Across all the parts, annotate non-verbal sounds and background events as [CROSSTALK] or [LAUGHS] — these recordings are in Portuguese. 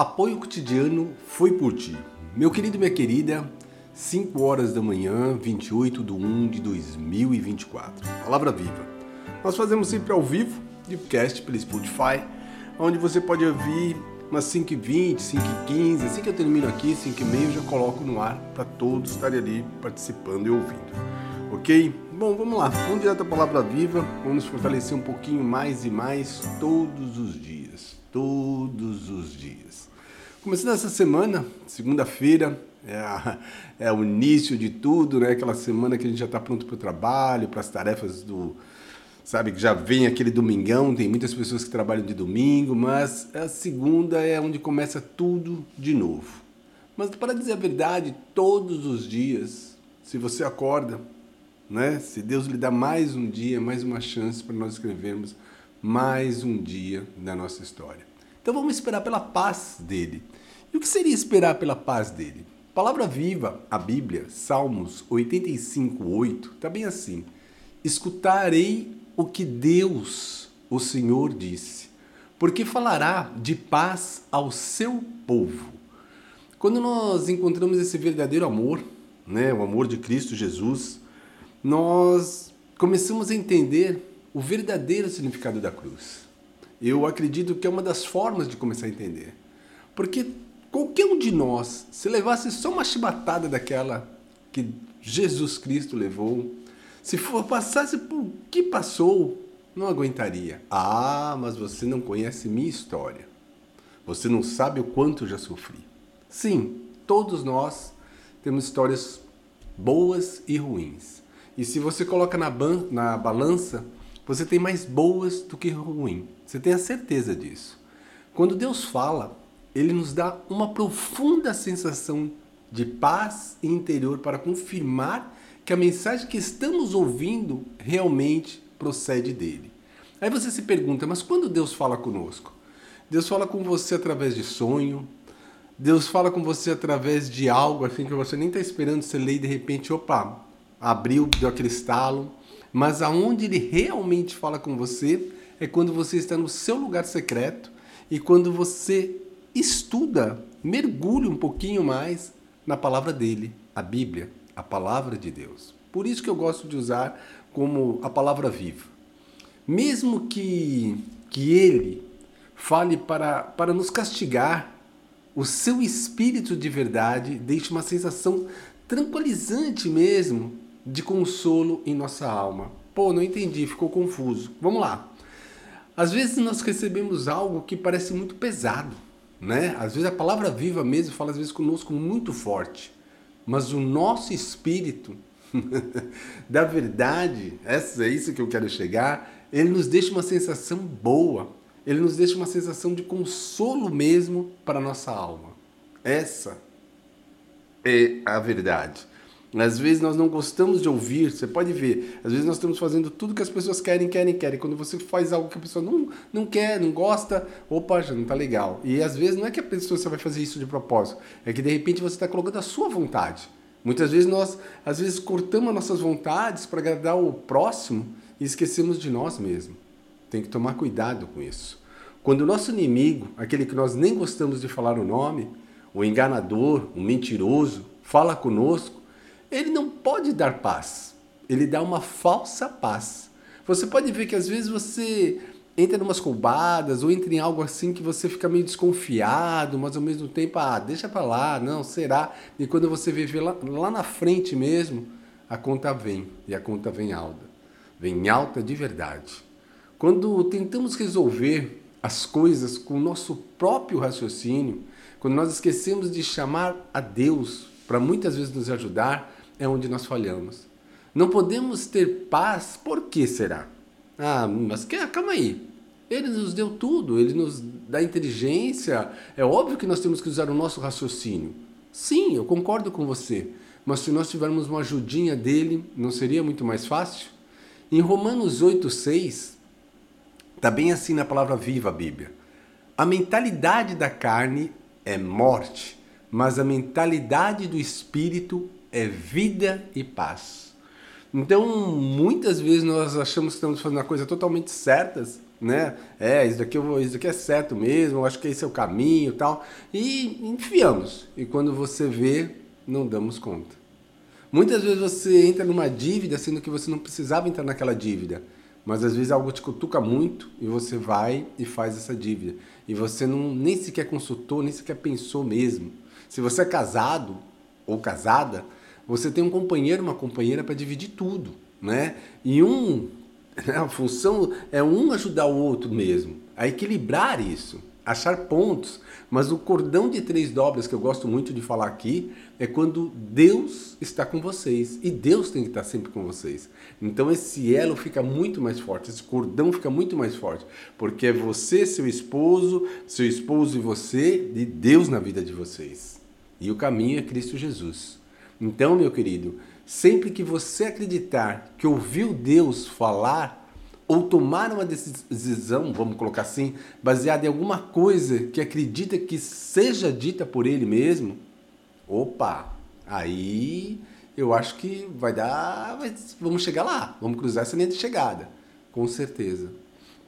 Apoio cotidiano foi por ti. Meu querido e minha querida, 5 horas da manhã, 28 de 1 de 2024. Palavra viva. Nós fazemos sempre ao vivo, de podcast pelo Spotify, onde você pode ouvir umas 5h20, 5h15. Assim que eu termino aqui, 5h30, eu já coloco no ar para todos estarem ali participando e ouvindo. Ok? Bom, vamos lá. Vamos direto à palavra viva. Vamos fortalecer um pouquinho mais e mais todos os dias. Todos os dias. Começando essa semana, segunda-feira, é, a, é, o início de tudo, né? Aquela semana que a gente já está pronto para o trabalho, para as tarefas do. Sabe, que já vem aquele domingão, tem muitas pessoas que trabalham de domingo, mas a segunda é onde começa tudo de novo. Mas para dizer a verdade, todos os dias, se você acorda, né? Se Deus lhe dá mais um dia, mais uma chance para nós escrevermos mais um dia da nossa história. Então vamos esperar pela paz dele. E o que seria esperar pela paz dele? Palavra viva, a Bíblia, Salmos 85, 8, está bem assim. Escutarei o que Deus, o Senhor, disse, porque falará de paz ao seu povo. Quando nós encontramos esse verdadeiro amor, né, o amor de Cristo Jesus, nós começamos a entender o verdadeiro significado da cruz. Eu acredito que é uma das formas de começar a entender. Porque qualquer um de nós, se levasse só uma chibatada daquela que Jesus Cristo levou, se for passasse por que passou, não aguentaria. Ah, mas você não conhece minha história. Você não sabe o quanto já sofri. Sim, todos nós temos histórias boas e ruins. E se você coloca na, na balança, você tem mais boas do que ruim. Você tem a certeza disso. Quando Deus fala, ele nos dá uma profunda sensação de paz interior para confirmar que a mensagem que estamos ouvindo realmente procede dele. Aí você se pergunta, mas quando Deus fala conosco? Deus fala com você através de sonho, Deus fala com você através de algo assim que você nem está esperando, você lê e de repente, opa, abriu, deu aquele estalo, mas aonde ele realmente fala com você é quando você está no seu lugar secreto e quando você estuda, mergulha um pouquinho mais na palavra dele, a Bíblia, a palavra de Deus. Por isso que eu gosto de usar como a palavra viva. Mesmo que, que ele fale para, para nos castigar, o seu espírito de verdade deixa uma sensação tranquilizante mesmo de consolo em nossa alma. Pô, não entendi, ficou confuso. Vamos lá. Às vezes nós recebemos algo que parece muito pesado, né? Às vezes a palavra viva mesmo fala às vezes conosco muito forte, mas o nosso espírito [LAUGHS] da verdade, essa é isso que eu quero chegar, ele nos deixa uma sensação boa. Ele nos deixa uma sensação de consolo mesmo para a nossa alma. Essa é a verdade. Às vezes nós não gostamos de ouvir, você pode ver. Às vezes nós estamos fazendo tudo que as pessoas querem, querem, querem. Quando você faz algo que a pessoa não, não quer, não gosta, opa, já não está legal. E às vezes não é que a pessoa você vai fazer isso de propósito, é que de repente você está colocando a sua vontade. Muitas vezes nós, às vezes, cortamos nossas vontades para agradar o próximo e esquecemos de nós mesmos. Tem que tomar cuidado com isso. Quando o nosso inimigo, aquele que nós nem gostamos de falar o nome, o enganador, o mentiroso, fala conosco, ele não pode dar paz. Ele dá uma falsa paz. Você pode ver que às vezes você entra em umas roubadas ou entra em algo assim que você fica meio desconfiado, mas ao mesmo tempo, ah, deixa para lá, não, será? E quando você vê lá, lá na frente mesmo, a conta vem, e a conta vem alta. Vem alta de verdade. Quando tentamos resolver as coisas com o nosso próprio raciocínio, quando nós esquecemos de chamar a Deus para muitas vezes nos ajudar, é onde nós falhamos. Não podemos ter paz, por que será? Ah, mas que, calma aí. Ele nos deu tudo, ele nos dá inteligência. É óbvio que nós temos que usar o nosso raciocínio. Sim, eu concordo com você. Mas se nós tivermos uma ajudinha dele, não seria muito mais fácil? Em Romanos 8,6, está bem assim na palavra viva a Bíblia. A mentalidade da carne é morte, mas a mentalidade do espírito é vida e paz. Então, muitas vezes nós achamos que estamos fazendo a coisa totalmente certas né? É, isso daqui, eu, isso daqui é certo mesmo, eu acho que esse é o caminho tal. E enfiamos. E quando você vê, não damos conta. Muitas vezes você entra numa dívida sendo que você não precisava entrar naquela dívida. Mas às vezes algo te cutuca muito e você vai e faz essa dívida. E você não, nem sequer consultou, nem sequer pensou mesmo. Se você é casado ou casada, você tem um companheiro, uma companheira para dividir tudo, né? E um, [LAUGHS] né, a função é um ajudar o outro mesmo, a equilibrar isso achar pontos, mas o cordão de três dobras que eu gosto muito de falar aqui é quando Deus está com vocês e Deus tem que estar sempre com vocês. Então esse elo fica muito mais forte, esse cordão fica muito mais forte, porque é você, seu esposo, seu esposo e você e Deus na vida de vocês. E o caminho é Cristo Jesus. Então, meu querido, sempre que você acreditar que ouviu Deus falar ou tomar uma decisão, vamos colocar assim, baseada em alguma coisa que acredita que seja dita por ele mesmo, opa, aí eu acho que vai dar, vamos chegar lá, vamos cruzar essa linha de chegada, com certeza.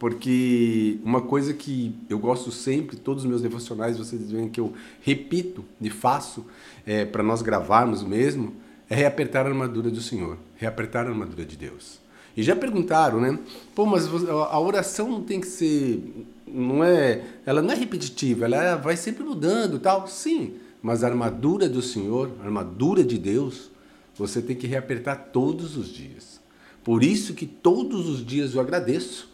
Porque uma coisa que eu gosto sempre, todos os meus devocionais, vocês veem que eu repito e faço é, para nós gravarmos mesmo, é reapertar a armadura do Senhor, reapertar a armadura de Deus. E já perguntaram, né? Pô, mas a oração não tem que ser, não é, ela não é repetitiva, ela vai sempre mudando, tal. Sim, mas a armadura do Senhor, a armadura de Deus, você tem que reapertar todos os dias. Por isso que todos os dias eu agradeço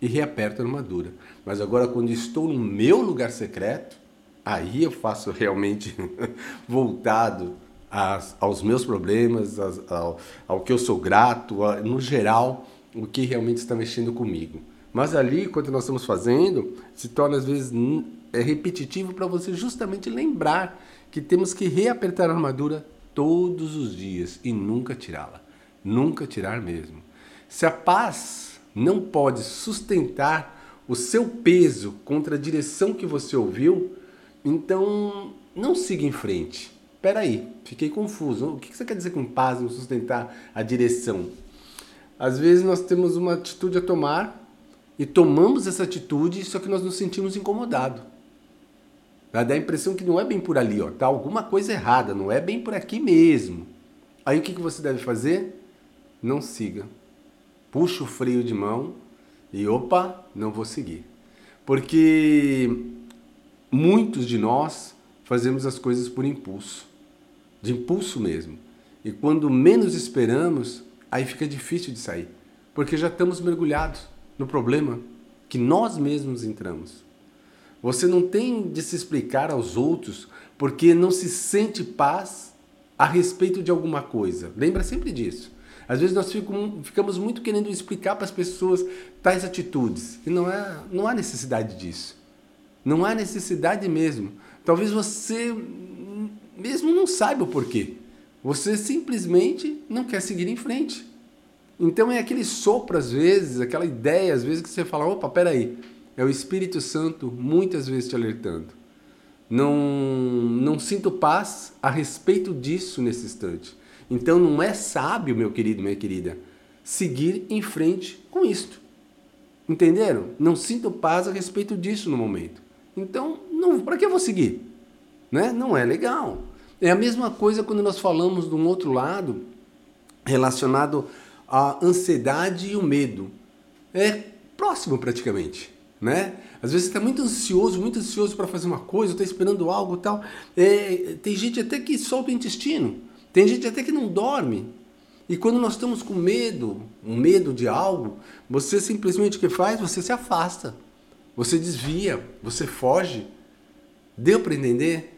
e reaperto a armadura. Mas agora quando estou no meu lugar secreto, aí eu faço [LAUGHS] realmente voltado as, aos meus problemas, as, ao, ao, que eu sou grato, a, no geral, o que realmente está mexendo comigo. Mas ali, quando nós estamos fazendo, se torna às vezes é repetitivo para você justamente lembrar que temos que reapertar a armadura todos os dias e nunca tirá-la. Nunca tirar mesmo. Se a paz não pode sustentar o seu peso contra a direção que você ouviu, então não siga em frente peraí, fiquei confuso. O que você quer dizer com paz, não sustentar a direção? Às vezes nós temos uma atitude a tomar e tomamos essa atitude, só que nós nos sentimos incomodados. Dá a impressão que não é bem por ali, ó, tá alguma coisa errada, não é bem por aqui mesmo. Aí o que, que você deve fazer? Não siga. Puxa o freio de mão e opa, não vou seguir. Porque muitos de nós fazemos as coisas por impulso de impulso mesmo. E quando menos esperamos, aí fica difícil de sair, porque já estamos mergulhados no problema que nós mesmos entramos. Você não tem de se explicar aos outros porque não se sente paz a respeito de alguma coisa. Lembra sempre disso. Às vezes nós ficamos muito querendo explicar para as pessoas tais atitudes e não, é, não há necessidade disso. Não há necessidade mesmo. Talvez você mesmo não saiba o porquê. Você simplesmente não quer seguir em frente. Então é aquele sopro às vezes, aquela ideia às vezes que você fala, opa, peraí, é o Espírito Santo muitas vezes te alertando. Não, não sinto paz a respeito disso nesse instante. Então não é sábio, meu querido, minha querida, seguir em frente com isto. Entenderam? Não sinto paz a respeito disso no momento. Então, não, para que eu vou seguir? Né? Não é legal. É a mesma coisa quando nós falamos de um outro lado relacionado à ansiedade e o medo. É próximo praticamente, né? Às vezes você está muito ansioso, muito ansioso para fazer uma coisa, está esperando algo tal. É, tem gente até que solta o intestino, tem gente até que não dorme. E quando nós estamos com medo, um medo de algo, você simplesmente o que faz? Você se afasta, você desvia, você foge. Deu para entender?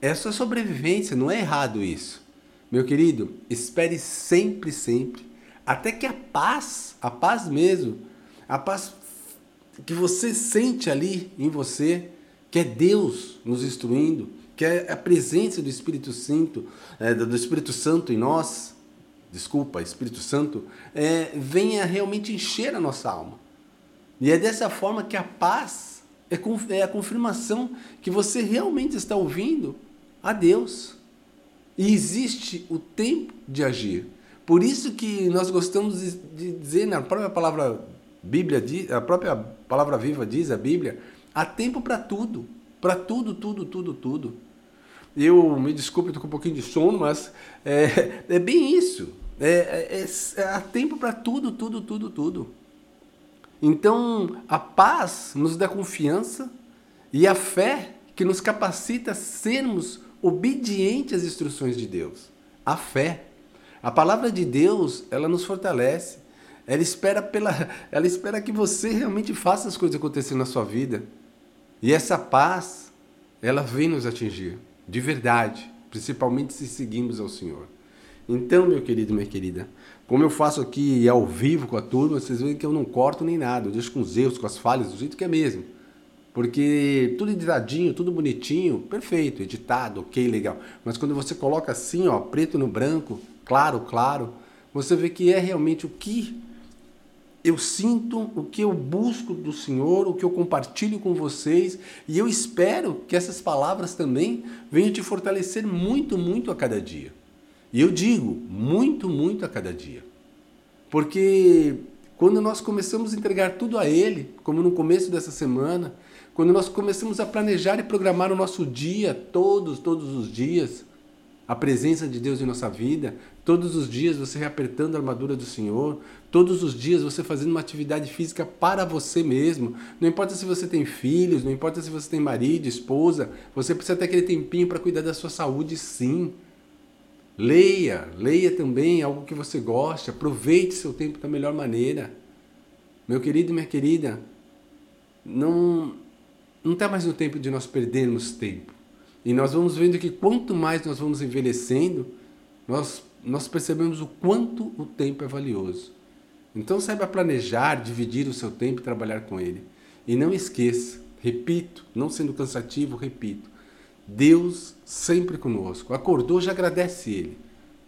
É sua sobrevivência, não é errado isso. Meu querido, espere sempre, sempre, até que a paz, a paz mesmo, a paz que você sente ali em você, que é Deus nos instruindo, que é a presença do Espírito Santo, é, do Espírito Santo em nós, desculpa, Espírito Santo, é, venha realmente encher a nossa alma. E é dessa forma que a paz é, é a confirmação que você realmente está ouvindo a Deus. E existe o tempo de agir. Por isso que nós gostamos de dizer na própria palavra Bíblia diz, a própria palavra viva diz, a Bíblia, há tempo para tudo, para tudo, tudo, tudo, tudo. Eu me desculpe, estou com um pouquinho de sono, mas é, é bem isso. É, é, é há tempo para tudo, tudo, tudo, tudo. Então, a paz nos dá confiança e a fé que nos capacita a sermos obedientes às instruções de Deus. A fé. A palavra de Deus, ela nos fortalece. Ela espera pela, ela espera que você realmente faça as coisas acontecerem na sua vida. E essa paz, ela vem nos atingir, de verdade, principalmente se seguimos ao Senhor. Então, meu querido, minha querida, como eu faço aqui ao vivo com a turma, vocês veem que eu não corto nem nada, eu deixo com os erros, com as falhas, do jeito que é mesmo. Porque tudo editadinho, tudo bonitinho, perfeito, editado, ok, legal. Mas quando você coloca assim, ó, preto no branco, claro, claro, você vê que é realmente o que eu sinto, o que eu busco do Senhor, o que eu compartilho com vocês, e eu espero que essas palavras também venham te fortalecer muito, muito a cada dia. E eu digo, muito, muito a cada dia. Porque quando nós começamos a entregar tudo a Ele, como no começo dessa semana, quando nós começamos a planejar e programar o nosso dia, todos, todos os dias, a presença de Deus em nossa vida, todos os dias você reapertando a armadura do Senhor, todos os dias você fazendo uma atividade física para você mesmo. Não importa se você tem filhos, não importa se você tem marido, esposa, você precisa ter aquele tempinho para cuidar da sua saúde, sim. Leia, leia também algo que você gosta, aproveite seu tempo da melhor maneira. Meu querido minha querida, não não está mais no tempo de nós perdermos tempo. E nós vamos vendo que quanto mais nós vamos envelhecendo, nós, nós percebemos o quanto o tempo é valioso. Então saiba planejar, dividir o seu tempo e trabalhar com ele. E não esqueça, repito, não sendo cansativo, repito, Deus sempre conosco. Acordou, já agradece Ele.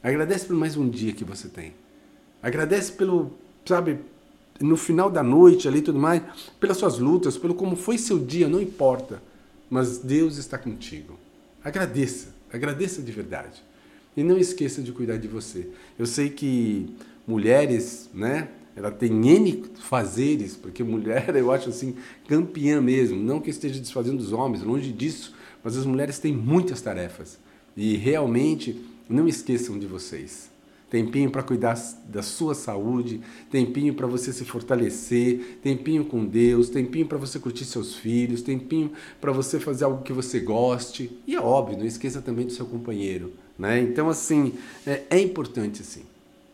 Agradece por mais um dia que você tem. Agradece pelo, sabe, no final da noite ali tudo mais, pelas suas lutas, pelo como foi seu dia, não importa. Mas Deus está contigo. Agradeça, agradeça de verdade. E não esqueça de cuidar de você. Eu sei que mulheres, né, ela tem N fazeres, porque mulher [LAUGHS] eu acho assim campeã mesmo. Não que esteja desfazendo dos homens, longe disso mas as mulheres têm muitas tarefas e realmente não esqueçam de vocês. Tempinho para cuidar da sua saúde, tempinho para você se fortalecer, tempinho com Deus, tempinho para você curtir seus filhos, tempinho para você fazer algo que você goste. E é óbvio, não esqueça também do seu companheiro. Né? Então, assim, é, é importante sim.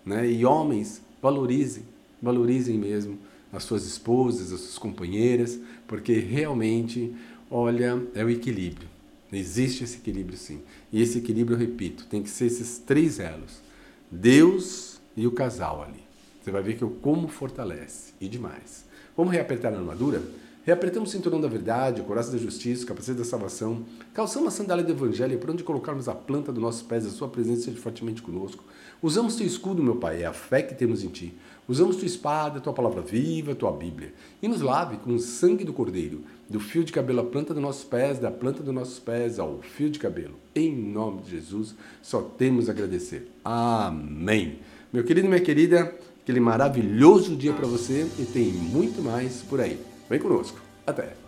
Né? E homens, valorizem, valorizem mesmo as suas esposas, as suas companheiras, porque realmente, olha, é o equilíbrio. Existe esse equilíbrio sim. E esse equilíbrio, eu repito, tem que ser esses três elos: Deus e o casal ali. Você vai ver que o como fortalece e demais. Vamos reapertar a armadura? Reapertamos o cinturão da verdade, o coração da justiça, o capacete da salvação, calçamos a sandália do evangelho para onde colocarmos a planta dos nossos pés, a sua presença seja fortemente conosco. Usamos teu escudo, meu Pai, é a fé que temos em ti. Usamos tua espada, tua palavra viva, tua Bíblia. E nos lave com o sangue do Cordeiro, do fio de cabelo à planta dos nossos pés, da planta dos nossos pés ao fio de cabelo. Em nome de Jesus, só temos a agradecer. Amém. Meu querido minha querida, aquele maravilhoso dia para você e tem muito mais por aí. Vem conosco. Até!